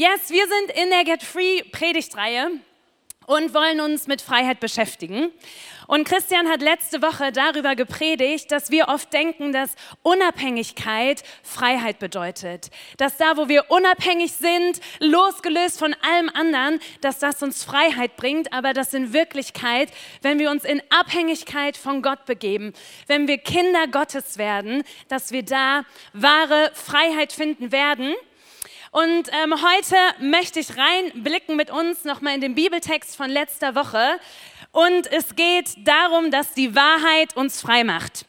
Yes, wir sind in der Get Free Predigtreihe und wollen uns mit Freiheit beschäftigen. Und Christian hat letzte Woche darüber gepredigt, dass wir oft denken, dass Unabhängigkeit Freiheit bedeutet. Dass da, wo wir unabhängig sind, losgelöst von allem anderen, dass das uns Freiheit bringt. Aber dass in Wirklichkeit, wenn wir uns in Abhängigkeit von Gott begeben, wenn wir Kinder Gottes werden, dass wir da wahre Freiheit finden werden. Und ähm, heute möchte ich reinblicken mit uns nochmal in den Bibeltext von letzter Woche. Und es geht darum, dass die Wahrheit uns frei macht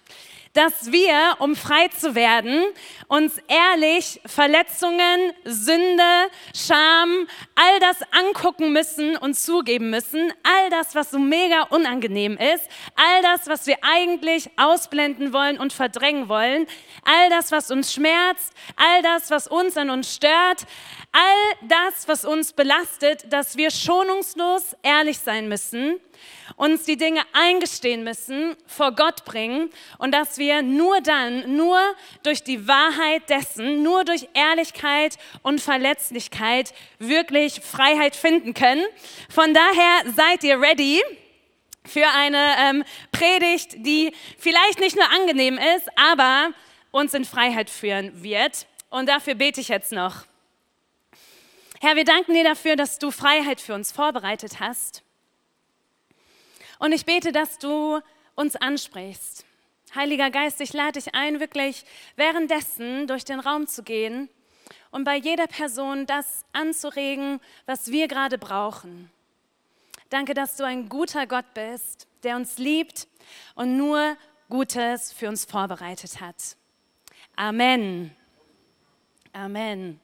dass wir, um frei zu werden, uns ehrlich Verletzungen, Sünde, Scham, all das angucken müssen und zugeben müssen, all das, was so mega unangenehm ist, all das, was wir eigentlich ausblenden wollen und verdrängen wollen, all das, was uns schmerzt, all das, was uns an uns stört, all das, was uns belastet, dass wir schonungslos ehrlich sein müssen uns die Dinge eingestehen müssen, vor Gott bringen und dass wir nur dann, nur durch die Wahrheit dessen, nur durch Ehrlichkeit und Verletzlichkeit wirklich Freiheit finden können. Von daher seid ihr ready für eine ähm, Predigt, die vielleicht nicht nur angenehm ist, aber uns in Freiheit führen wird. Und dafür bete ich jetzt noch. Herr, wir danken dir dafür, dass du Freiheit für uns vorbereitet hast. Und ich bete, dass du uns ansprichst. Heiliger Geist, ich lade dich ein, wirklich währenddessen durch den Raum zu gehen und bei jeder Person das anzuregen, was wir gerade brauchen. Danke, dass du ein guter Gott bist, der uns liebt und nur Gutes für uns vorbereitet hat. Amen. Amen.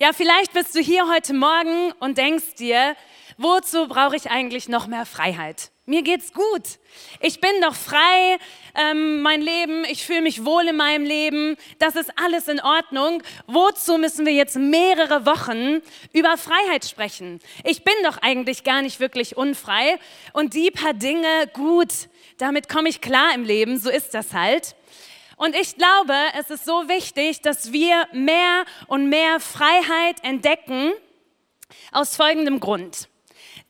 Ja, vielleicht bist du hier heute Morgen und denkst dir, wozu brauche ich eigentlich noch mehr Freiheit? Mir geht's gut. Ich bin doch frei, ähm, mein Leben, ich fühle mich wohl in meinem Leben, das ist alles in Ordnung. Wozu müssen wir jetzt mehrere Wochen über Freiheit sprechen? Ich bin doch eigentlich gar nicht wirklich unfrei und die paar Dinge, gut, damit komme ich klar im Leben, so ist das halt. Und ich glaube, es ist so wichtig, dass wir mehr und mehr Freiheit entdecken aus folgendem Grund.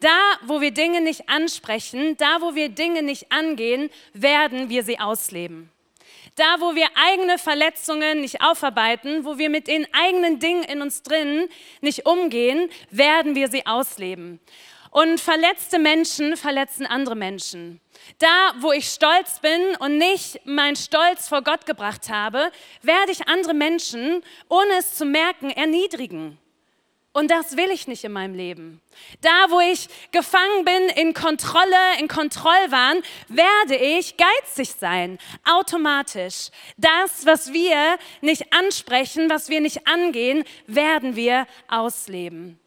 Da, wo wir Dinge nicht ansprechen, da, wo wir Dinge nicht angehen, werden wir sie ausleben. Da, wo wir eigene Verletzungen nicht aufarbeiten, wo wir mit den eigenen Dingen in uns drin nicht umgehen, werden wir sie ausleben. Und verletzte Menschen verletzen andere Menschen. Da, wo ich stolz bin und nicht meinen Stolz vor Gott gebracht habe, werde ich andere Menschen, ohne es zu merken, erniedrigen. Und das will ich nicht in meinem Leben. Da, wo ich gefangen bin in Kontrolle, in Kontrollwahn, werde ich geizig sein, automatisch. Das, was wir nicht ansprechen, was wir nicht angehen, werden wir ausleben.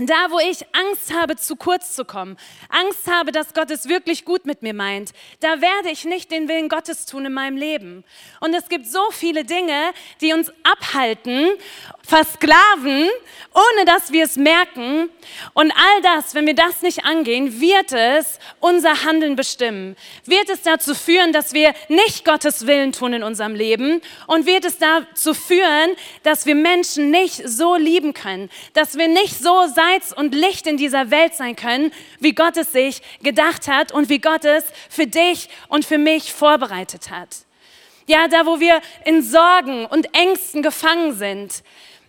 Da, wo ich Angst habe, zu kurz zu kommen, Angst habe, dass Gott es wirklich gut mit mir meint, da werde ich nicht den Willen Gottes tun in meinem Leben. Und es gibt so viele Dinge, die uns abhalten, versklaven, ohne dass wir es merken. Und all das, wenn wir das nicht angehen, wird es unser Handeln bestimmen. Wird es dazu führen, dass wir nicht Gottes Willen tun in unserem Leben und wird es dazu führen, dass wir Menschen nicht so lieben können, dass wir nicht so Salz und Licht in dieser Welt sein können, wie Gott es sich gedacht hat und wie Gott es für dich und für mich vorbereitet hat. Ja, da wo wir in Sorgen und Ängsten gefangen sind,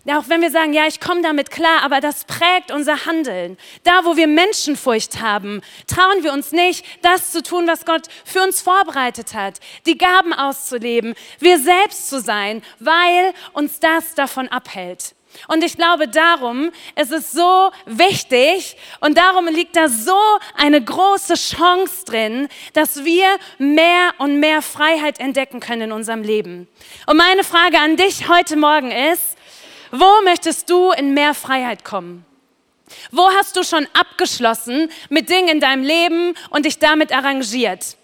auch wenn wir sagen, ja, ich komme damit klar, aber das prägt unser Handeln. Da, wo wir Menschenfurcht haben, trauen wir uns nicht, das zu tun, was Gott für uns vorbereitet hat, die Gaben auszuleben, wir selbst zu sein, weil uns das davon abhält. Und ich glaube darum, es ist so wichtig und darum liegt da so eine große Chance drin, dass wir mehr und mehr Freiheit entdecken können in unserem Leben. Und meine Frage an dich heute Morgen ist, wo möchtest du in mehr Freiheit kommen? Wo hast du schon abgeschlossen mit Dingen in deinem Leben und dich damit arrangiert?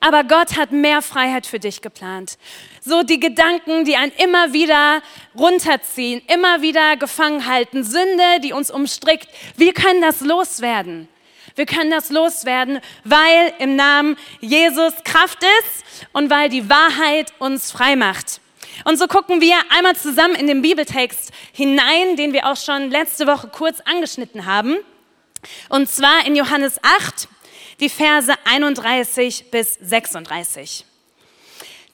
Aber Gott hat mehr Freiheit für dich geplant. So die Gedanken, die einen immer wieder runterziehen, immer wieder gefangen halten, Sünde, die uns umstrickt. Wir können das loswerden. Wir können das loswerden, weil im Namen Jesus Kraft ist und weil die Wahrheit uns frei macht. Und so gucken wir einmal zusammen in den Bibeltext hinein, den wir auch schon letzte Woche kurz angeschnitten haben. Und zwar in Johannes 8, die Verse 31 bis 36.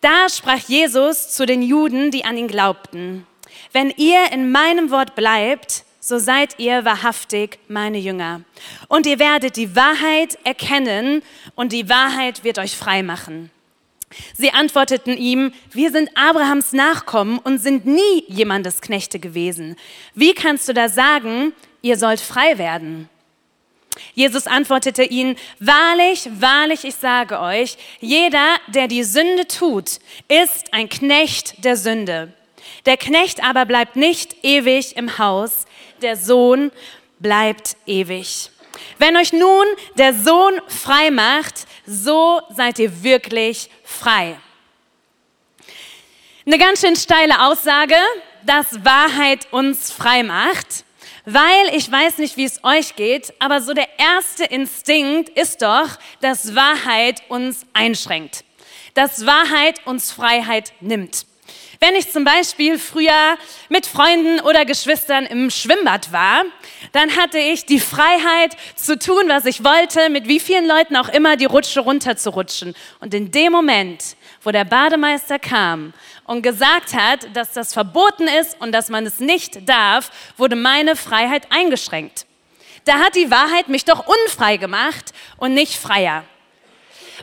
Da sprach Jesus zu den Juden, die an ihn glaubten, wenn ihr in meinem Wort bleibt, so seid ihr wahrhaftig meine Jünger. Und ihr werdet die Wahrheit erkennen und die Wahrheit wird euch frei machen. Sie antworteten ihm, wir sind Abrahams Nachkommen und sind nie jemandes Knechte gewesen. Wie kannst du da sagen, ihr sollt frei werden? Jesus antwortete ihnen, wahrlich, wahrlich, ich sage euch, jeder, der die Sünde tut, ist ein Knecht der Sünde. Der Knecht aber bleibt nicht ewig im Haus, der Sohn bleibt ewig. Wenn euch nun der Sohn frei macht, so seid ihr wirklich frei. Eine ganz schön steile Aussage, dass Wahrheit uns frei macht, weil ich weiß nicht, wie es euch geht, aber so der erste Instinkt ist doch, dass Wahrheit uns einschränkt, dass Wahrheit uns Freiheit nimmt. Wenn ich zum Beispiel früher mit Freunden oder Geschwistern im Schwimmbad war, dann hatte ich die Freiheit zu tun, was ich wollte, mit wie vielen Leuten auch immer die Rutsche runterzurutschen. Und in dem Moment, wo der Bademeister kam und gesagt hat, dass das verboten ist und dass man es nicht darf, wurde meine Freiheit eingeschränkt. Da hat die Wahrheit mich doch unfrei gemacht und nicht freier.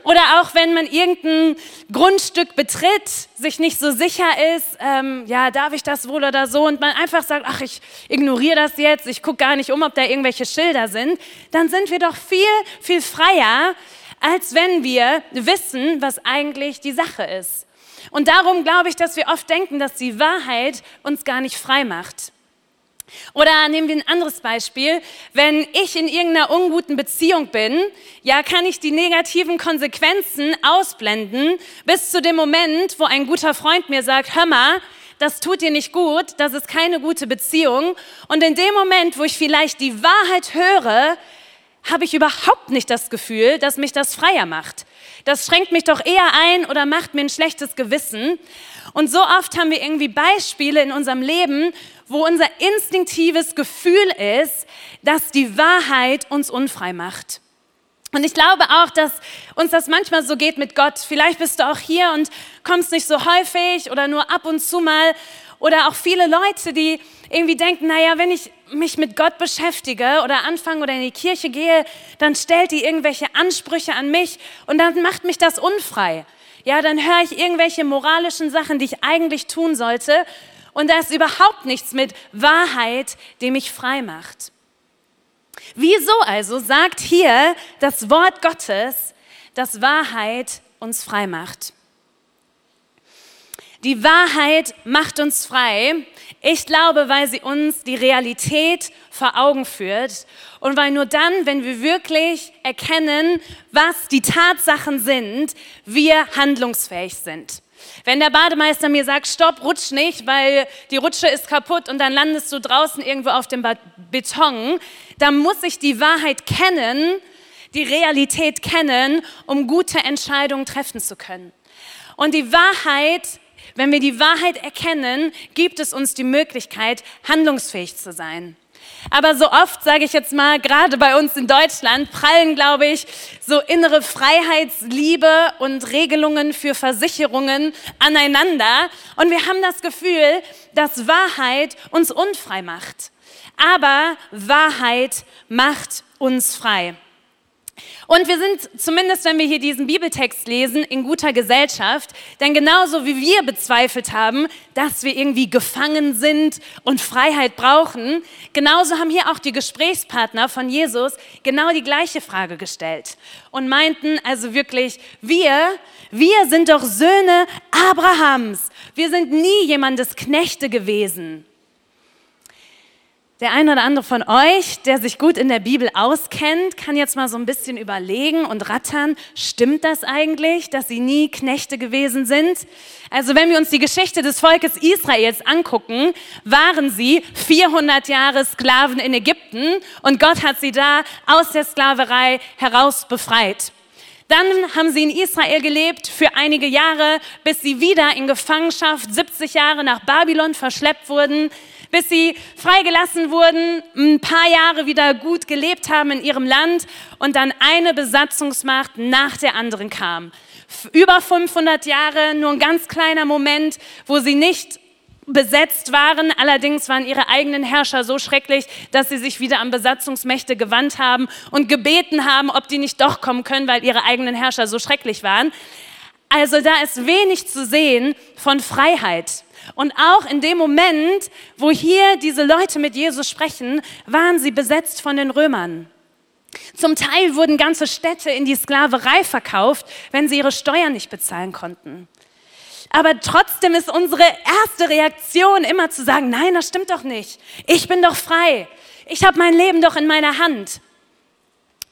Oder auch wenn man irgendein Grundstück betritt, sich nicht so sicher ist, ähm, ja, darf ich das wohl oder so, und man einfach sagt, ach, ich ignoriere das jetzt, ich gucke gar nicht um, ob da irgendwelche Schilder sind, dann sind wir doch viel, viel freier, als wenn wir wissen, was eigentlich die Sache ist. Und darum glaube ich, dass wir oft denken, dass die Wahrheit uns gar nicht frei macht. Oder nehmen wir ein anderes Beispiel. Wenn ich in irgendeiner unguten Beziehung bin, ja, kann ich die negativen Konsequenzen ausblenden bis zu dem Moment, wo ein guter Freund mir sagt, hör mal, das tut dir nicht gut, das ist keine gute Beziehung. Und in dem Moment, wo ich vielleicht die Wahrheit höre, habe ich überhaupt nicht das Gefühl, dass mich das freier macht. Das schränkt mich doch eher ein oder macht mir ein schlechtes Gewissen. Und so oft haben wir irgendwie Beispiele in unserem Leben, wo unser instinktives Gefühl ist, dass die Wahrheit uns unfrei macht. Und ich glaube auch, dass uns das manchmal so geht mit Gott. Vielleicht bist du auch hier und kommst nicht so häufig oder nur ab und zu mal. Oder auch viele Leute, die irgendwie denken, naja, wenn ich mich mit Gott beschäftige oder anfange oder in die Kirche gehe, dann stellt die irgendwelche Ansprüche an mich und dann macht mich das unfrei. Ja, dann höre ich irgendwelche moralischen Sachen, die ich eigentlich tun sollte und da ist überhaupt nichts mit Wahrheit, die mich frei macht. Wieso also sagt hier das Wort Gottes, dass Wahrheit uns frei macht? Die Wahrheit macht uns frei. Ich glaube, weil sie uns die Realität vor Augen führt und weil nur dann, wenn wir wirklich erkennen, was die Tatsachen sind, wir handlungsfähig sind. Wenn der Bademeister mir sagt, stopp, rutsch nicht, weil die Rutsche ist kaputt und dann landest du draußen irgendwo auf dem Beton, dann muss ich die Wahrheit kennen, die Realität kennen, um gute Entscheidungen treffen zu können. Und die Wahrheit, wenn wir die Wahrheit erkennen, gibt es uns die Möglichkeit, handlungsfähig zu sein. Aber so oft, sage ich jetzt mal, gerade bei uns in Deutschland, prallen, glaube ich, so innere Freiheitsliebe und Regelungen für Versicherungen aneinander. Und wir haben das Gefühl, dass Wahrheit uns unfrei macht. Aber Wahrheit macht uns frei. Und wir sind, zumindest wenn wir hier diesen Bibeltext lesen, in guter Gesellschaft, denn genauso wie wir bezweifelt haben, dass wir irgendwie gefangen sind und Freiheit brauchen, genauso haben hier auch die Gesprächspartner von Jesus genau die gleiche Frage gestellt und meinten also wirklich, wir, wir sind doch Söhne Abrahams, wir sind nie jemandes Knechte gewesen. Der eine oder andere von euch, der sich gut in der Bibel auskennt, kann jetzt mal so ein bisschen überlegen und rattern, stimmt das eigentlich, dass sie nie Knechte gewesen sind? Also wenn wir uns die Geschichte des Volkes Israels angucken, waren sie 400 Jahre Sklaven in Ägypten und Gott hat sie da aus der Sklaverei heraus befreit. Dann haben sie in Israel gelebt für einige Jahre, bis sie wieder in Gefangenschaft 70 Jahre nach Babylon verschleppt wurden, bis sie freigelassen wurden, ein paar Jahre wieder gut gelebt haben in ihrem Land und dann eine Besatzungsmacht nach der anderen kam. Über 500 Jahre, nur ein ganz kleiner Moment, wo sie nicht besetzt waren. Allerdings waren ihre eigenen Herrscher so schrecklich, dass sie sich wieder an Besatzungsmächte gewandt haben und gebeten haben, ob die nicht doch kommen können, weil ihre eigenen Herrscher so schrecklich waren. Also da ist wenig zu sehen von Freiheit. Und auch in dem Moment, wo hier diese Leute mit Jesus sprechen, waren sie besetzt von den Römern. Zum Teil wurden ganze Städte in die Sklaverei verkauft, wenn sie ihre Steuern nicht bezahlen konnten. Aber trotzdem ist unsere erste Reaktion immer zu sagen, nein, das stimmt doch nicht. Ich bin doch frei. Ich habe mein Leben doch in meiner Hand.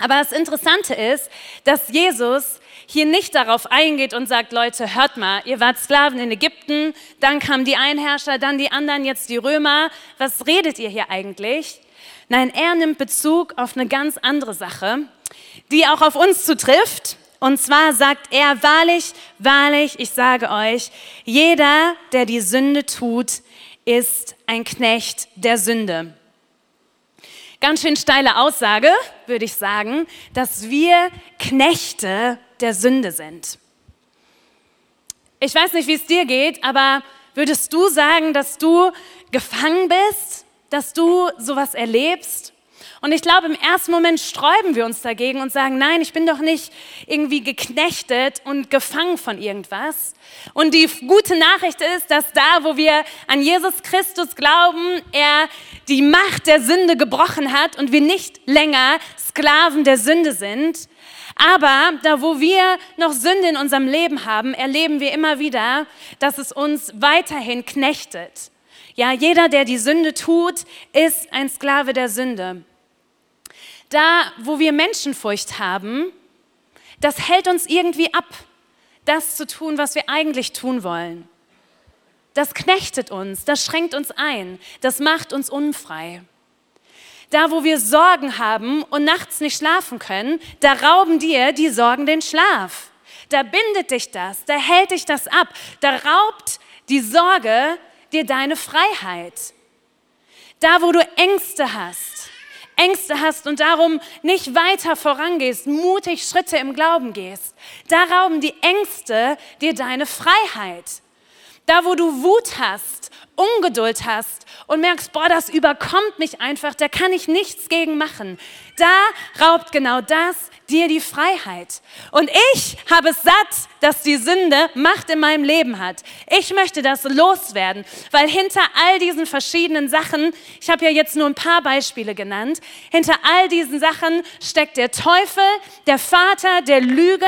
Aber das Interessante ist, dass Jesus hier nicht darauf eingeht und sagt, Leute, hört mal, ihr wart Sklaven in Ägypten, dann kamen die Einherrscher, dann die anderen, jetzt die Römer. Was redet ihr hier eigentlich? Nein, er nimmt Bezug auf eine ganz andere Sache, die auch auf uns zutrifft. Und zwar sagt er, wahrlich, wahrlich, ich sage euch, jeder, der die Sünde tut, ist ein Knecht der Sünde. Ganz schön steile Aussage, würde ich sagen, dass wir Knechte der Sünde sind. Ich weiß nicht, wie es dir geht, aber würdest du sagen, dass du gefangen bist, dass du sowas erlebst? Und ich glaube, im ersten Moment sträuben wir uns dagegen und sagen, nein, ich bin doch nicht irgendwie geknechtet und gefangen von irgendwas. Und die gute Nachricht ist, dass da, wo wir an Jesus Christus glauben, er die Macht der Sünde gebrochen hat und wir nicht länger Sklaven der Sünde sind. Aber da, wo wir noch Sünde in unserem Leben haben, erleben wir immer wieder, dass es uns weiterhin knechtet. Ja, jeder, der die Sünde tut, ist ein Sklave der Sünde da, wo wir Menschenfurcht haben, das hält uns irgendwie ab, das zu tun, was wir eigentlich tun wollen. Das knechtet uns, das schränkt uns ein, das macht uns unfrei. Da, wo wir Sorgen haben und nachts nicht schlafen können, da rauben dir die Sorgen den Schlaf. Da bindet dich das, da hält dich das ab, da raubt die Sorge dir deine Freiheit. Da, wo du Ängste hast, Ängste hast und darum nicht weiter vorangehst, mutig Schritte im Glauben gehst, da rauben die Ängste dir deine Freiheit. Da, wo du Wut hast, Ungeduld hast und merkst, boah, das überkommt mich einfach, da kann ich nichts gegen machen, da raubt genau das dir die Freiheit. Und ich habe es satt, dass die Sünde Macht in meinem Leben hat. Ich möchte das loswerden, weil hinter all diesen verschiedenen Sachen, ich habe ja jetzt nur ein paar Beispiele genannt, hinter all diesen Sachen steckt der Teufel, der Vater der Lüge,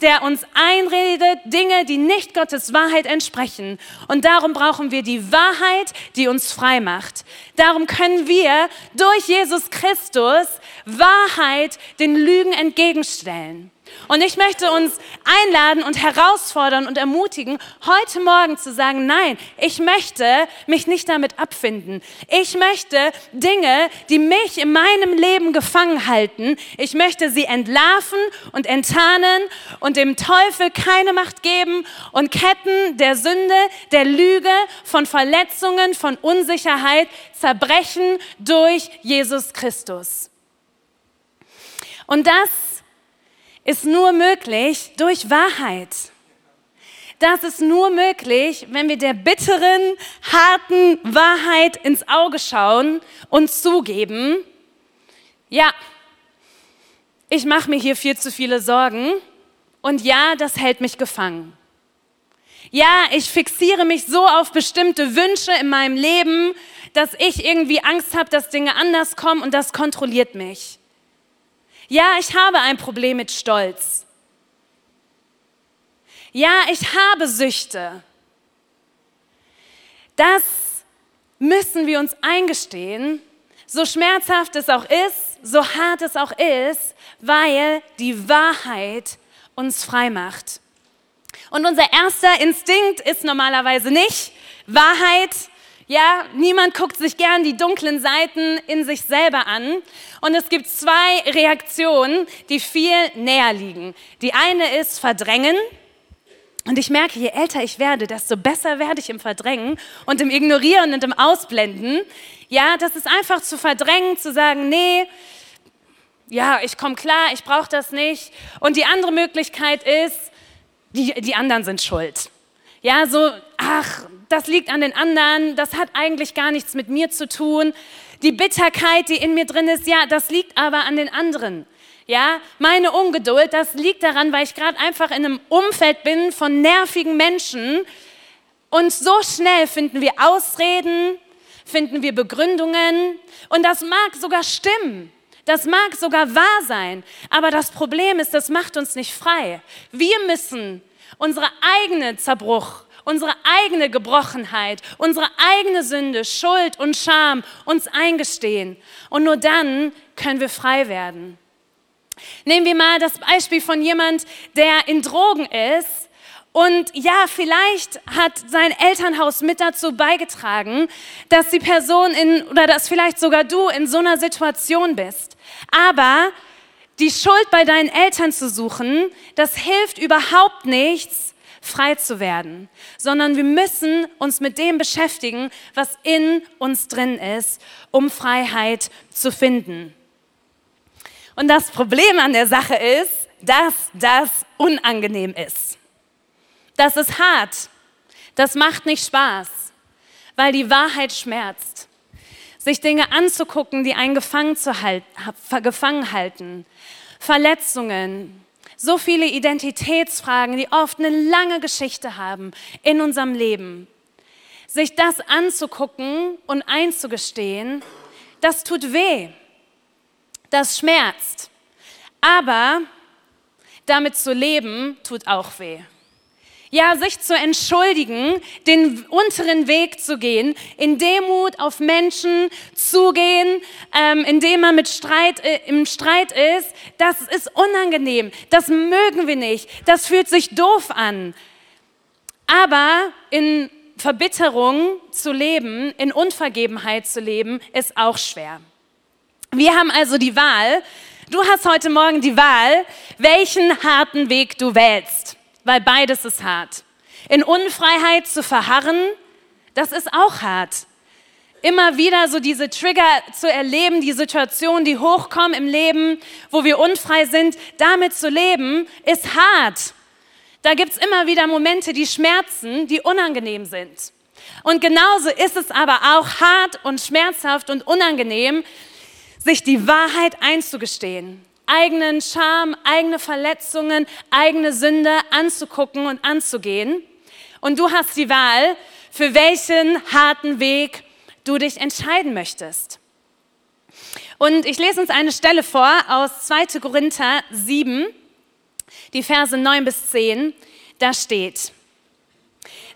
der uns einredet, Dinge, die nicht Gottes Wahrheit entsprechen. Und darum brauchen wir die Wahrheit, die uns frei macht. Darum können wir durch Jesus Christus Wahrheit den Lügen entgegenstellen. Und ich möchte uns einladen und herausfordern und ermutigen, heute Morgen zu sagen, nein, ich möchte mich nicht damit abfinden. Ich möchte Dinge, die mich in meinem Leben gefangen halten, ich möchte sie entlarven und enttarnen und dem Teufel keine Macht geben und Ketten der Sünde, der Lüge, von Verletzungen, von Unsicherheit zerbrechen durch Jesus Christus. Und das ist nur möglich durch Wahrheit. Das ist nur möglich, wenn wir der bitteren, harten Wahrheit ins Auge schauen und zugeben, ja, ich mache mir hier viel zu viele Sorgen und ja, das hält mich gefangen. Ja, ich fixiere mich so auf bestimmte Wünsche in meinem Leben, dass ich irgendwie Angst habe, dass Dinge anders kommen und das kontrolliert mich. Ja, ich habe ein Problem mit Stolz. Ja, ich habe Süchte. Das müssen wir uns eingestehen, so schmerzhaft es auch ist, so hart es auch ist, weil die Wahrheit uns frei macht. Und unser erster Instinkt ist normalerweise nicht Wahrheit, Ja, niemand guckt sich gern die dunklen Seiten in sich selber an. Und es gibt zwei Reaktionen, die viel näher liegen. Die eine ist Verdrängen. Und ich merke, je älter ich werde, desto besser werde ich im Verdrängen und im Ignorieren und im Ausblenden. Ja, das ist einfach zu verdrängen, zu sagen, nee, ja, ich komme klar, ich brauche das nicht. Und die andere Möglichkeit ist, die, die anderen sind schuld. Ja, so, ach, das liegt an den anderen, das hat eigentlich gar nichts mit mir zu tun. Die Bitterkeit, die in mir drin ist, ja, das liegt aber an den anderen. Ja, meine Ungeduld, das liegt daran, weil ich gerade einfach in einem Umfeld bin von nervigen Menschen. Und so schnell finden wir Ausreden, finden wir Begründungen. Und das mag sogar stimmen. Das mag sogar wahr sein. Aber das Problem ist, das macht uns nicht frei. Wir müssen unsere eigene Zerbruch, unsere eigene Gebrochenheit, unsere eigene Sünde, Schuld und Scham uns eingestehen. Und nur dann können wir frei werden. Nehmen wir mal das Beispiel von jemand, der in Drogen ist und ja, vielleicht hat sein Elternhaus mit dazu beigetragen, dass die Person in, oder dass vielleicht sogar du in so einer Situation bist. Aber die Schuld bei deinen Eltern zu suchen, das hilft überhaupt nichts, frei zu werden, sondern wir müssen uns mit dem beschäftigen, was in uns drin ist, um Freiheit zu finden. Und das Problem an der Sache ist, dass das unangenehm ist. Das ist hart. Das macht nicht Spaß, weil die Wahrheit schmerzt. Sich Dinge anzugucken, die einen gefangen, zu halten, gefangen halten. Verletzungen, so viele Identitätsfragen, die oft eine lange Geschichte haben in unserem Leben. Sich das anzugucken und einzugestehen, das tut weh das schmerzt. Aber damit zu leben, tut auch weh. Ja, sich zu entschuldigen, den unteren Weg zu gehen, in Demut auf Menschen zugehen, ähm, indem man mit Streit, äh, im Streit ist, das ist unangenehm. Das mögen wir nicht. Das fühlt sich doof an. Aber in Verbitterung zu leben, in Unvergebenheit zu leben, ist auch schwer. Wir haben also die Wahl, du hast heute Morgen die Wahl, welchen harten Weg du wählst, weil beides ist hart. In Unfreiheit zu verharren, das ist auch hart. Immer wieder so diese Trigger zu erleben, die Situationen, die hochkommen im Leben, wo wir unfrei sind, damit zu leben, ist hart. Da gibt es immer wieder Momente, die schmerzen, die unangenehm sind. Und genauso ist es aber auch hart und schmerzhaft und unangenehm, sich die Wahrheit einzugestehen, eigenen Scham, eigene Verletzungen, eigene Sünde anzugucken und anzugehen. Und du hast die Wahl, für welchen harten Weg du dich entscheiden möchtest. Und ich lese uns eine Stelle vor aus 2. Korinther 7, die Verse 9 bis 10. Da steht,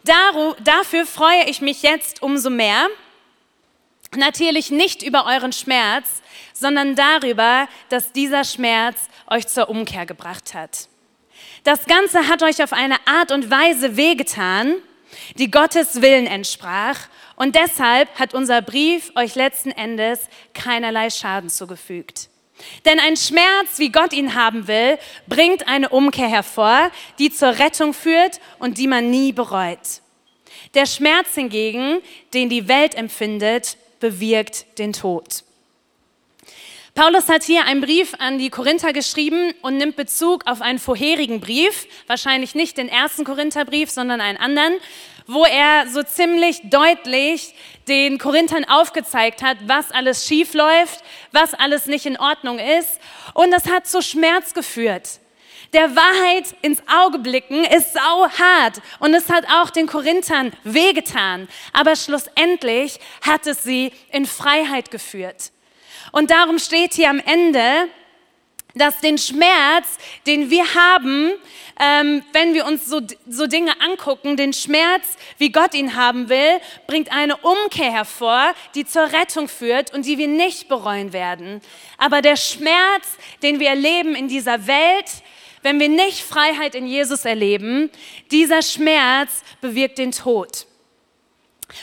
dafür freue ich mich jetzt umso mehr, natürlich nicht über euren Schmerz, sondern darüber, dass dieser Schmerz euch zur Umkehr gebracht hat. Das Ganze hat euch auf eine Art und Weise wehgetan, die Gottes Willen entsprach. Und deshalb hat unser Brief euch letzten Endes keinerlei Schaden zugefügt. Denn ein Schmerz, wie Gott ihn haben will, bringt eine Umkehr hervor, die zur Rettung führt und die man nie bereut. Der Schmerz hingegen, den die Welt empfindet, bewirkt den Tod. Paulus hat hier einen Brief an die Korinther geschrieben und nimmt Bezug auf einen vorherigen Brief, wahrscheinlich nicht den ersten Korintherbrief, sondern einen anderen, wo er so ziemlich deutlich den Korinthern aufgezeigt hat, was alles schief läuft, was alles nicht in Ordnung ist. Und das hat zu Schmerz geführt. Der Wahrheit ins Auge blicken ist sau hart und es hat auch den Korinthern wehgetan. Aber schlussendlich hat es sie in Freiheit geführt. Und darum steht hier am Ende, dass den Schmerz, den wir haben, ähm, wenn wir uns so, so Dinge angucken, den Schmerz, wie Gott ihn haben will, bringt eine Umkehr hervor, die zur Rettung führt und die wir nicht bereuen werden. Aber der Schmerz, den wir erleben in dieser Welt, wenn wir nicht Freiheit in Jesus erleben, dieser Schmerz bewirkt den Tod.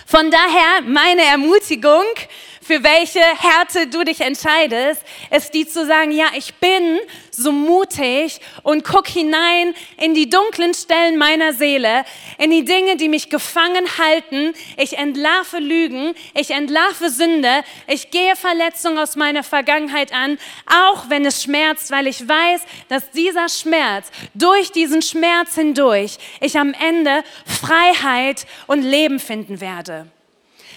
Von daher meine Ermutigung, für welche Härte du dich entscheidest, ist die zu sagen, ja, ich bin so mutig und guck hinein in die dunklen Stellen meiner Seele, in die Dinge, die mich gefangen halten. Ich entlarve Lügen, ich entlarve Sünde, ich gehe Verletzungen aus meiner Vergangenheit an, auch wenn es schmerzt, weil ich weiß, dass dieser Schmerz, durch diesen Schmerz hindurch, ich am Ende Freiheit und Leben finden werde.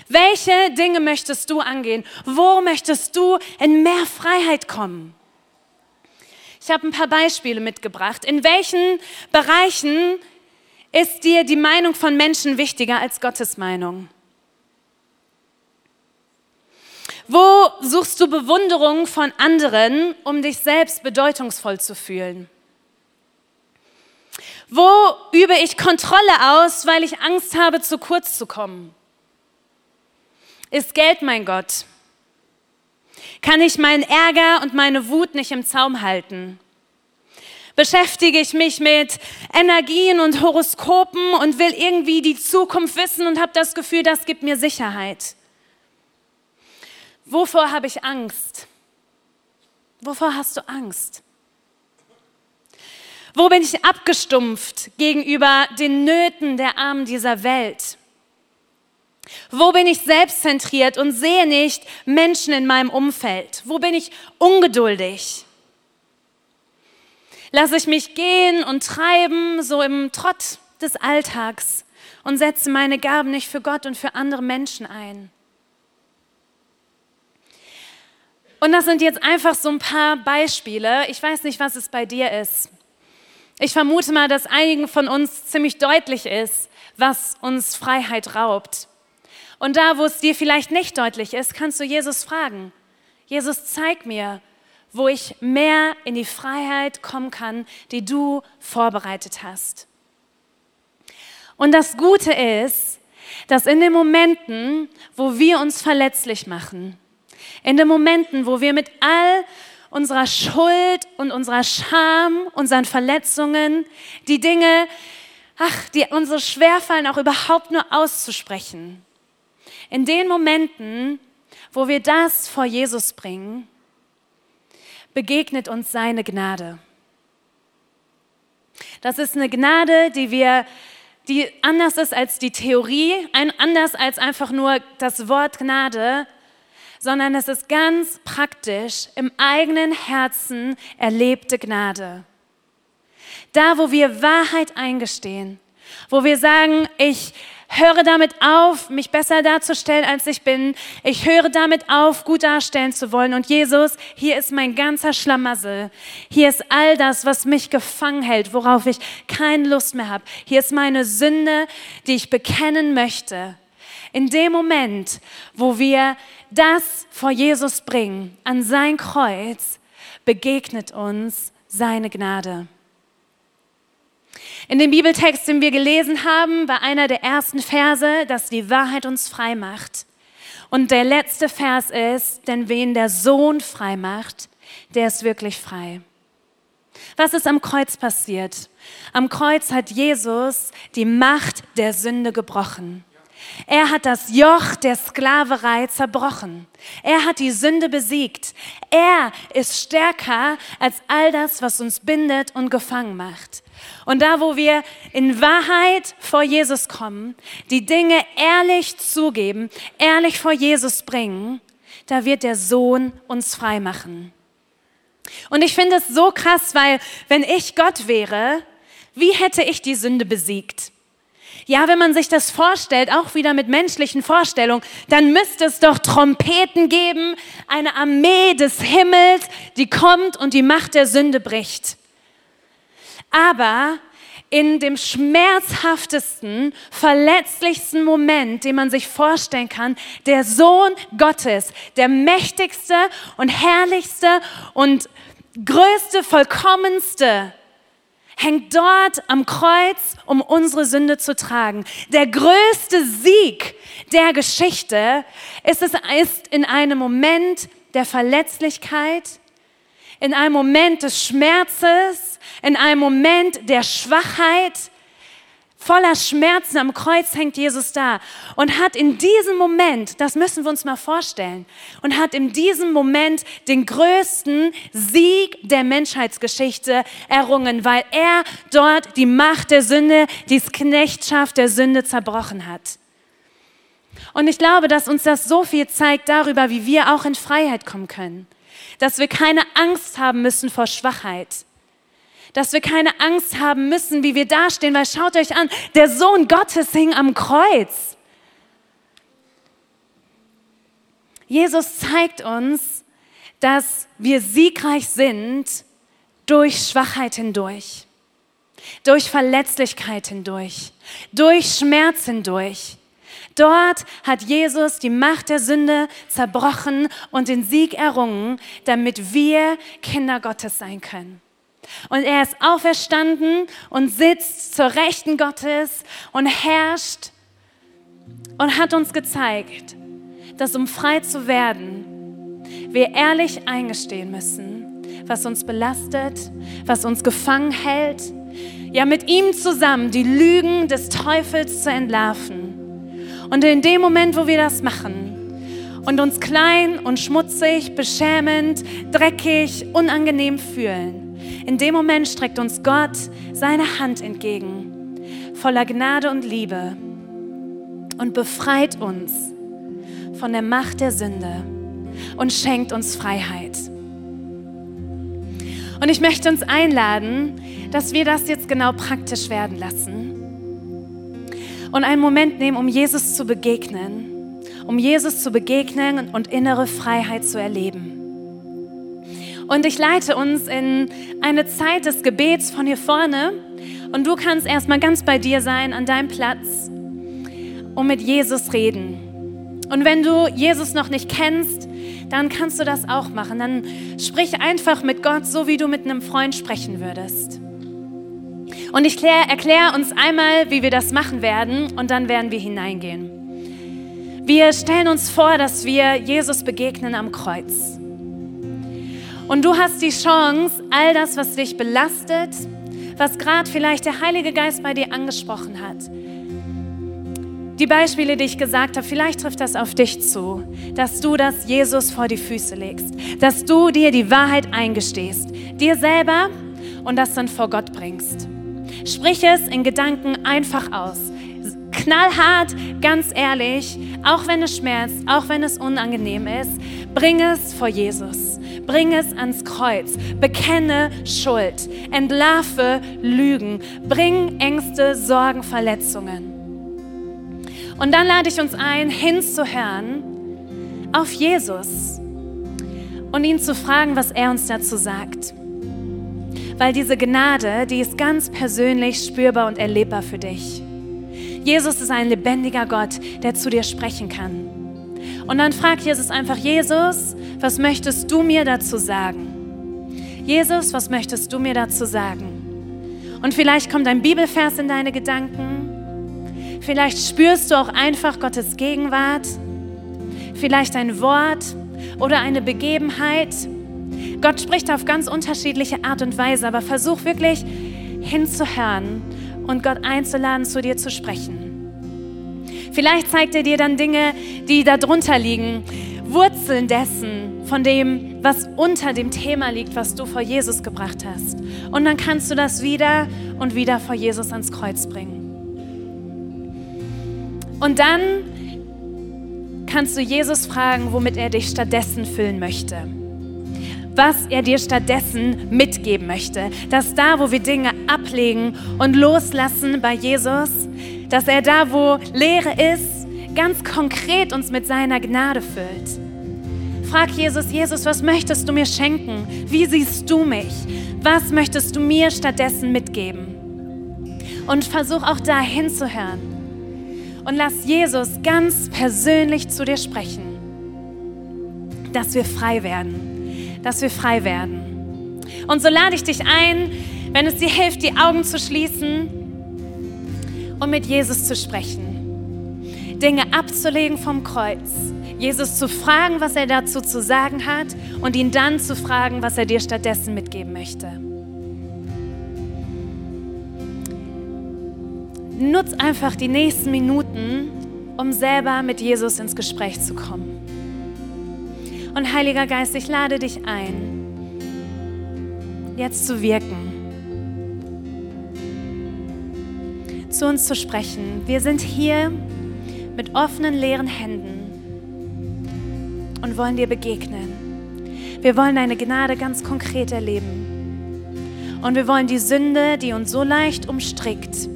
Welche Dinge möchtest du angehen? Wo möchtest du in mehr Freiheit kommen? Ich habe ein paar Beispiele mitgebracht. In welchen Bereichen ist dir die Meinung von Menschen wichtiger als Gottes Meinung? Wo suchst du Bewunderung von anderen, um dich selbst bedeutungsvoll zu fühlen? Wo übe ich Kontrolle aus, weil ich Angst habe, zu kurz zu kommen? Ist Geld mein Gott? Kann ich meinen Ärger und meine Wut nicht im Zaum halten? Beschäftige ich mich mit Energien und Horoskopen und will irgendwie die Zukunft wissen und habe das Gefühl, das gibt mir Sicherheit? Wovor habe ich Angst? Wovor hast du Angst? Wo bin ich abgestumpft gegenüber den Nöten der Armen dieser Welt? Wo bin ich selbstzentriert und sehe nicht Menschen in meinem Umfeld? Wo bin ich ungeduldig? Lasse ich mich gehen und treiben, so im Trott des Alltags und setze meine Gaben nicht für Gott und für andere Menschen ein? Und das sind jetzt einfach so ein paar Beispiele. Ich weiß nicht, was es bei dir ist. Ich vermute mal, dass einigen von uns ziemlich deutlich ist, was uns Freiheit raubt. Und da, wo es dir vielleicht nicht deutlich ist, kannst du Jesus fragen. Jesus, zeig mir, wo ich mehr in die Freiheit kommen kann, die du vorbereitet hast. Und das Gute ist, dass in den Momenten, wo wir uns verletzlich machen, in den Momenten, wo wir mit all unserer Schuld und unserer Scham, unseren Verletzungen, die Dinge, ach, die uns so schwerfallen, auch überhaupt nur auszusprechen, in den Momenten, wo wir das vor Jesus bringen, begegnet uns seine Gnade. Das ist eine Gnade, die wir, die anders ist als die Theorie, anders als einfach nur das Wort Gnade, sondern es ist ganz praktisch im eigenen Herzen erlebte Gnade. Da, wo wir Wahrheit eingestehen, wo wir sagen, ich höre damit auf, mich besser darzustellen, als ich bin. Ich höre damit auf, gut darstellen zu wollen. Und Jesus, hier ist mein ganzer Schlamassel. Hier ist all das, was mich gefangen hält, worauf ich keine Lust mehr habe. Hier ist meine Sünde, die ich bekennen möchte. In dem Moment, wo wir das vor Jesus bringen, an sein Kreuz, begegnet uns seine Gnade. In dem Bibeltext, den wir gelesen haben, war einer der ersten Verse, dass die Wahrheit uns frei macht. Und der letzte Vers ist, denn wen der Sohn frei macht, der ist wirklich frei. Was ist am Kreuz passiert? Am Kreuz hat Jesus die Macht der Sünde gebrochen. Er hat das Joch der Sklaverei zerbrochen. Er hat die Sünde besiegt. Er ist stärker als all das, was uns bindet und gefangen macht. Und da, wo wir in Wahrheit vor Jesus kommen, die Dinge ehrlich zugeben, ehrlich vor Jesus bringen, da wird der Sohn uns frei machen. Und ich finde es so krass, weil wenn ich Gott wäre, wie hätte ich die Sünde besiegt? Ja, wenn man sich das vorstellt, auch wieder mit menschlichen Vorstellungen, dann müsste es doch Trompeten geben, eine Armee des Himmels, die kommt und die Macht der Sünde bricht. Aber in dem schmerzhaftesten, verletzlichsten Moment, den man sich vorstellen kann, der Sohn Gottes, der mächtigste und herrlichste und größte, vollkommenste, hängt dort am Kreuz, um unsere Sünde zu tragen. Der größte Sieg der Geschichte ist es ist in einem Moment der Verletzlichkeit, in einem Moment des Schmerzes, in einem Moment der Schwachheit Voller Schmerzen am Kreuz hängt Jesus da und hat in diesem Moment, das müssen wir uns mal vorstellen, und hat in diesem Moment den größten Sieg der Menschheitsgeschichte errungen, weil er dort die Macht der Sünde, die Knechtschaft der Sünde zerbrochen hat. Und ich glaube, dass uns das so viel zeigt darüber, wie wir auch in Freiheit kommen können. Dass wir keine Angst haben müssen vor Schwachheit dass wir keine Angst haben müssen, wie wir dastehen, weil schaut euch an, der Sohn Gottes hing am Kreuz. Jesus zeigt uns, dass wir siegreich sind durch Schwachheit hindurch, durch Verletzlichkeit hindurch, durch Schmerz hindurch. Dort hat Jesus die Macht der Sünde zerbrochen und den Sieg errungen, damit wir Kinder Gottes sein können. Und er ist auferstanden und sitzt zur Rechten Gottes und herrscht und hat uns gezeigt, dass um frei zu werden, wir ehrlich eingestehen müssen, was uns belastet, was uns gefangen hält, ja mit ihm zusammen die Lügen des Teufels zu entlarven. Und in dem Moment, wo wir das machen und uns klein und schmutzig, beschämend, dreckig, unangenehm fühlen, in dem Moment streckt uns Gott seine Hand entgegen, voller Gnade und Liebe und befreit uns von der Macht der Sünde und schenkt uns Freiheit. Und ich möchte uns einladen, dass wir das jetzt genau praktisch werden lassen und einen Moment nehmen, um Jesus zu begegnen, um Jesus zu begegnen und innere Freiheit zu erleben. Und ich leite uns in eine Zeit des Gebets von hier vorne. Und du kannst erstmal ganz bei dir sein, an deinem Platz, und mit Jesus reden. Und wenn du Jesus noch nicht kennst, dann kannst du das auch machen. Dann sprich einfach mit Gott, so wie du mit einem Freund sprechen würdest. Und ich erkläre uns einmal, wie wir das machen werden, und dann werden wir hineingehen. Wir stellen uns vor, dass wir Jesus begegnen am Kreuz. Und du hast die Chance, all das, was dich belastet, was gerade vielleicht der Heilige Geist bei dir angesprochen hat, die Beispiele, die ich gesagt habe, vielleicht trifft das auf dich zu, dass du das Jesus vor die Füße legst, dass du dir die Wahrheit eingestehst, dir selber und das dann vor Gott bringst. Sprich es in Gedanken einfach aus. Knallhart, ganz ehrlich, auch wenn es schmerzt, auch wenn es unangenehm ist, bring es vor Jesus. Bring es ans Kreuz. Bekenne Schuld. Entlarve Lügen. Bring Ängste, Sorgen, Verletzungen. Und dann lade ich uns ein, hinzuhören auf Jesus und ihn zu fragen, was er uns dazu sagt. Weil diese Gnade, die ist ganz persönlich spürbar und erlebbar für dich. Jesus ist ein lebendiger Gott, der zu dir sprechen kann. Und dann fragt Jesus einfach, Jesus, was möchtest du mir dazu sagen? Jesus, was möchtest du mir dazu sagen? Und vielleicht kommt ein Bibelvers in deine Gedanken. Vielleicht spürst du auch einfach Gottes Gegenwart. Vielleicht ein Wort oder eine Begebenheit. Gott spricht auf ganz unterschiedliche Art und Weise, aber versuch wirklich hinzuhören und Gott einzuladen, zu dir zu sprechen. Vielleicht zeigt er dir dann Dinge, die darunter liegen, Wurzeln dessen, von dem, was unter dem Thema liegt, was du vor Jesus gebracht hast. Und dann kannst du das wieder und wieder vor Jesus ans Kreuz bringen. Und dann kannst du Jesus fragen, womit er dich stattdessen füllen möchte. Was er dir stattdessen mitgeben möchte. Dass da, wo wir Dinge ablegen und loslassen bei Jesus, dass er da, wo Leere ist, ganz konkret uns mit seiner Gnade füllt. Frag Jesus, Jesus, was möchtest du mir schenken? Wie siehst du mich? Was möchtest du mir stattdessen mitgeben? Und versuch auch da hinzuhören. Und lass Jesus ganz persönlich zu dir sprechen, dass wir frei werden, dass wir frei werden. Und so lade ich dich ein, wenn es dir hilft, die Augen zu schließen und mit Jesus zu sprechen. Dinge abzulegen vom Kreuz. Jesus zu fragen, was er dazu zu sagen hat und ihn dann zu fragen, was er dir stattdessen mitgeben möchte. nutz einfach die nächsten Minuten, um selber mit Jesus ins Gespräch zu kommen. Und Heiliger Geist, ich lade dich ein, jetzt zu wirken, zu uns zu sprechen. Wir sind hier mit offenen, leeren Händen und wollen dir begegnen. Wir wollen deine Gnade ganz konkret erleben. Und wir wollen die Sünde, die uns so leicht umstrickt,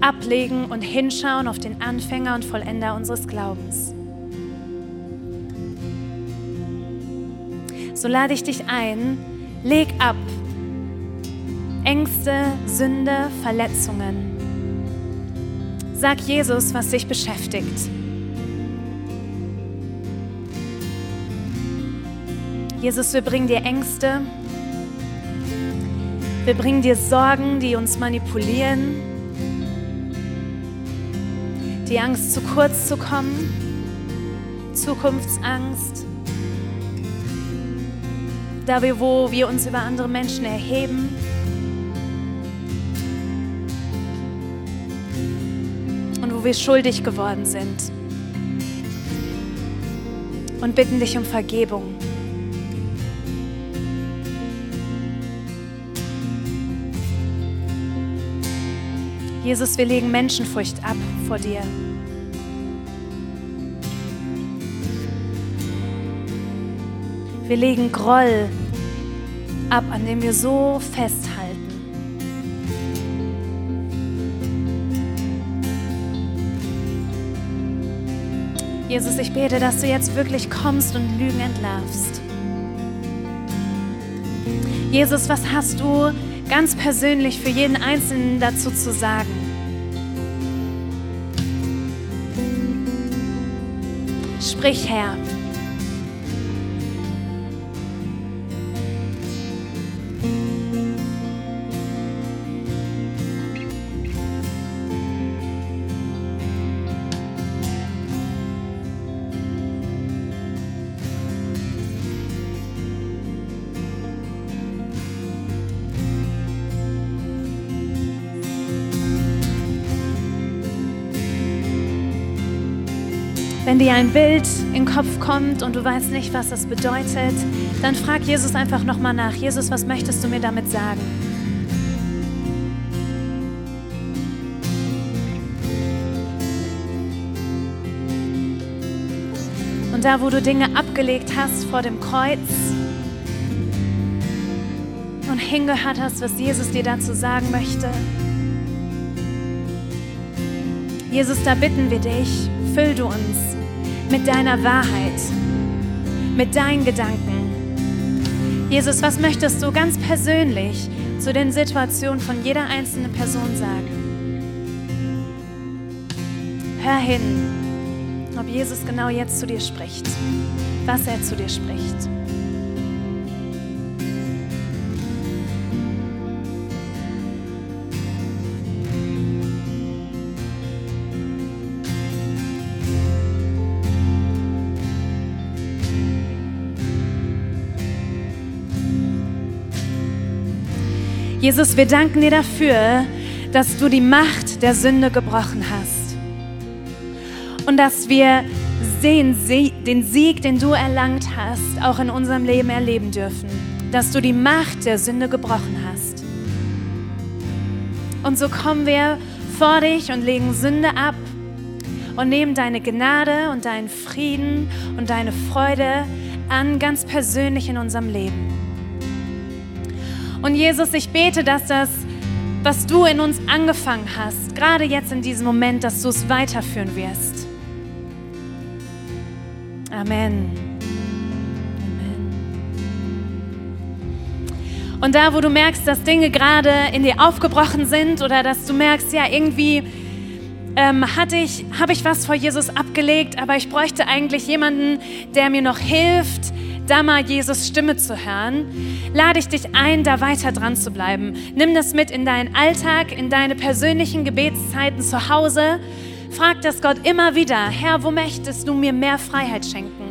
ablegen und hinschauen auf den Anfänger und Vollender unseres Glaubens. So lade ich dich ein, leg ab Ängste, Sünde, Verletzungen. Sag Jesus, was dich beschäftigt. Jesus, wir bringen dir Ängste. Wir bringen dir Sorgen, die uns manipulieren. Die Angst, zu kurz zu kommen. Zukunftsangst. Da wir, wo wir uns über andere Menschen erheben. Wir schuldig geworden sind. Und bitten dich um Vergebung. Jesus, wir legen Menschenfurcht ab vor dir. Wir legen Groll ab, an dem wir so festhalten. Jesus, ich bete, dass du jetzt wirklich kommst und Lügen entlarvst. Jesus, was hast du ganz persönlich für jeden Einzelnen dazu zu sagen. Sprich, Herr. Dir ein Bild in den Kopf kommt und du weißt nicht, was das bedeutet, dann frag Jesus einfach nochmal nach. Jesus, was möchtest du mir damit sagen? Und da, wo du Dinge abgelegt hast vor dem Kreuz und hingehört hast, was Jesus dir dazu sagen möchte, Jesus, da bitten wir dich, füll du uns mit deiner Wahrheit, mit deinen Gedanken. Jesus, was möchtest du ganz persönlich zu den Situationen von jeder einzelnen Person sagen? Hör hin, ob Jesus genau jetzt zu dir spricht, was er zu dir spricht. Jesus, wir danken dir dafür, dass du die Macht der Sünde gebrochen hast. Und dass wir den Sieg, den du erlangt hast, auch in unserem Leben erleben dürfen. Dass du die Macht der Sünde gebrochen hast. Und so kommen wir vor dich und legen Sünde ab und nehmen deine Gnade und deinen Frieden und deine Freude an, ganz persönlich in unserem Leben. Und Jesus, ich bete, dass das, was du in uns angefangen hast, gerade jetzt in diesem Moment, dass du es weiterführen wirst. Amen. Amen. Und da, wo du merkst, dass Dinge gerade in dir aufgebrochen sind oder dass du merkst, ja, irgendwie ähm, ich, habe ich was vor Jesus abgelegt, aber ich bräuchte eigentlich jemanden, der mir noch hilft, da mal Jesus Stimme zu hören, lade ich dich ein, da weiter dran zu bleiben. Nimm das mit in deinen Alltag, in deine persönlichen Gebetszeiten zu Hause. Frag das Gott immer wieder, Herr, wo möchtest du mir mehr Freiheit schenken?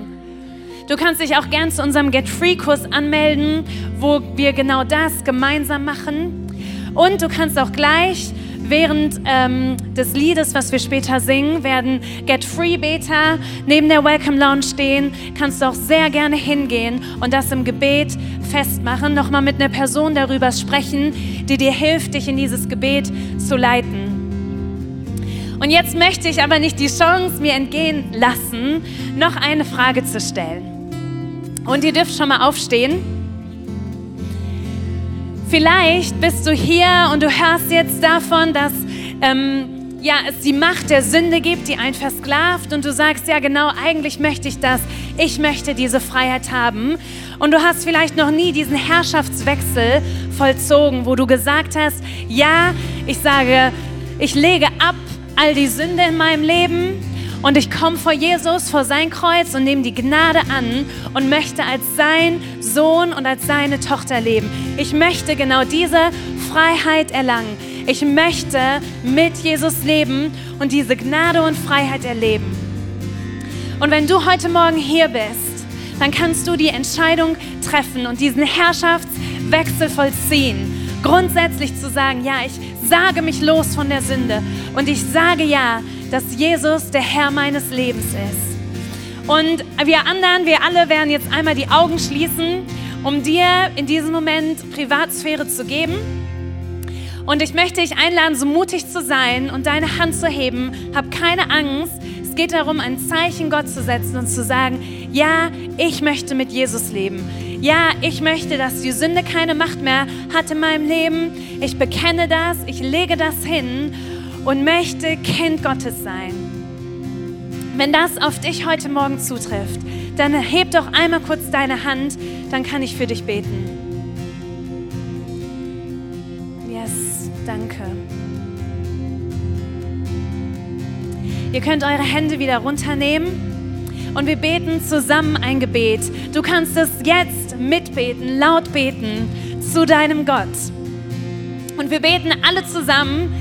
Du kannst dich auch gern zu unserem Get Free Kurs anmelden, wo wir genau das gemeinsam machen. Und du kannst auch gleich während ähm, des Liedes, was wir später singen, werden Get Free Beter neben der Welcome Lounge stehen. Kannst du auch sehr gerne hingehen und das im Gebet festmachen, nochmal mit einer Person darüber sprechen, die dir hilft, dich in dieses Gebet zu leiten. Und jetzt möchte ich aber nicht die Chance mir entgehen lassen, noch eine Frage zu stellen. Und ihr dürft schon mal aufstehen. Vielleicht bist du hier und du hörst jetzt davon, dass ähm, ja, es die Macht der Sünde gibt, die einen versklavt. Und du sagst, ja genau, eigentlich möchte ich das, ich möchte diese Freiheit haben. Und du hast vielleicht noch nie diesen Herrschaftswechsel vollzogen, wo du gesagt hast, ja, ich sage, ich lege ab all die Sünde in meinem Leben und ich komme vor Jesus, vor sein Kreuz und nehme die Gnade an und möchte als sein Sohn und als seine Tochter leben. Ich möchte genau diese Freiheit erlangen. Ich möchte mit Jesus leben und diese Gnade und Freiheit erleben. Und wenn du heute Morgen hier bist, dann kannst du die Entscheidung treffen und diesen Herrschaftswechsel vollziehen. Grundsätzlich zu sagen, ja, ich sage mich los von der Sünde und ich sage ja, dass Jesus der Herr meines Lebens ist. Und wir anderen, wir alle werden jetzt einmal die Augen schließen, um dir in diesem Moment Privatsphäre zu geben. Und ich möchte dich einladen, so mutig zu sein und deine Hand zu heben. Hab keine Angst. Es geht darum, ein Zeichen Gott zu setzen und zu sagen, ja, ich möchte mit Jesus leben. Ja, ich möchte, dass die Sünde keine Macht mehr hat in meinem Leben. Ich bekenne das, ich lege das hin und möchte Kind Gottes sein. Wenn das auf dich heute Morgen zutrifft, dann heb doch einmal kurz deine Hand, dann kann ich für dich beten. Yes, danke. Ihr könnt eure Hände wieder runternehmen und wir beten zusammen ein Gebet. Du kannst es jetzt mitbeten, laut beten zu deinem Gott. Und wir beten alle zusammen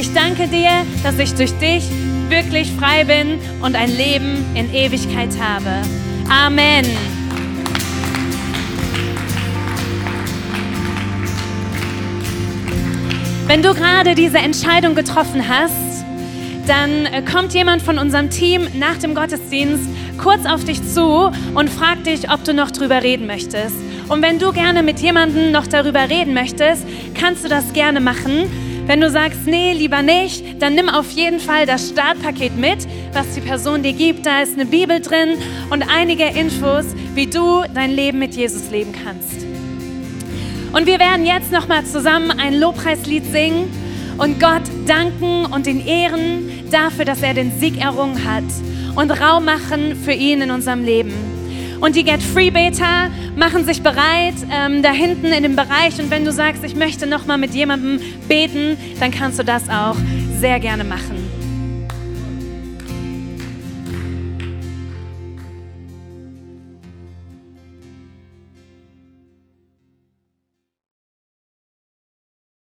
Ich danke dir, dass ich durch dich wirklich frei bin und ein Leben in Ewigkeit habe. Amen. Wenn du gerade diese Entscheidung getroffen hast, dann äh, kommt jemand von unserem Team nach dem Gottesdienst kurz auf dich zu und fragt dich, ob du noch drüber reden möchtest. Und wenn du gerne mit jemandem noch darüber reden möchtest, kannst du das gerne machen. Wenn du sagst, nee, lieber nicht, dann nimm auf jeden Fall das Startpaket mit, was die Person dir gibt. Da ist eine Bibel drin und einige Infos, wie du dein Leben mit Jesus leben kannst. Und wir werden jetzt nochmal zusammen ein Lobpreislied singen und Gott danken und ihn ehren dafür, dass er den Sieg errungen hat und Raum machen für ihn in unserem Leben. Und die Get Free Beta machen sich bereit ähm, da hinten in dem Bereich. Und wenn du sagst, ich möchte noch mal mit jemandem beten, dann kannst du das auch sehr gerne machen.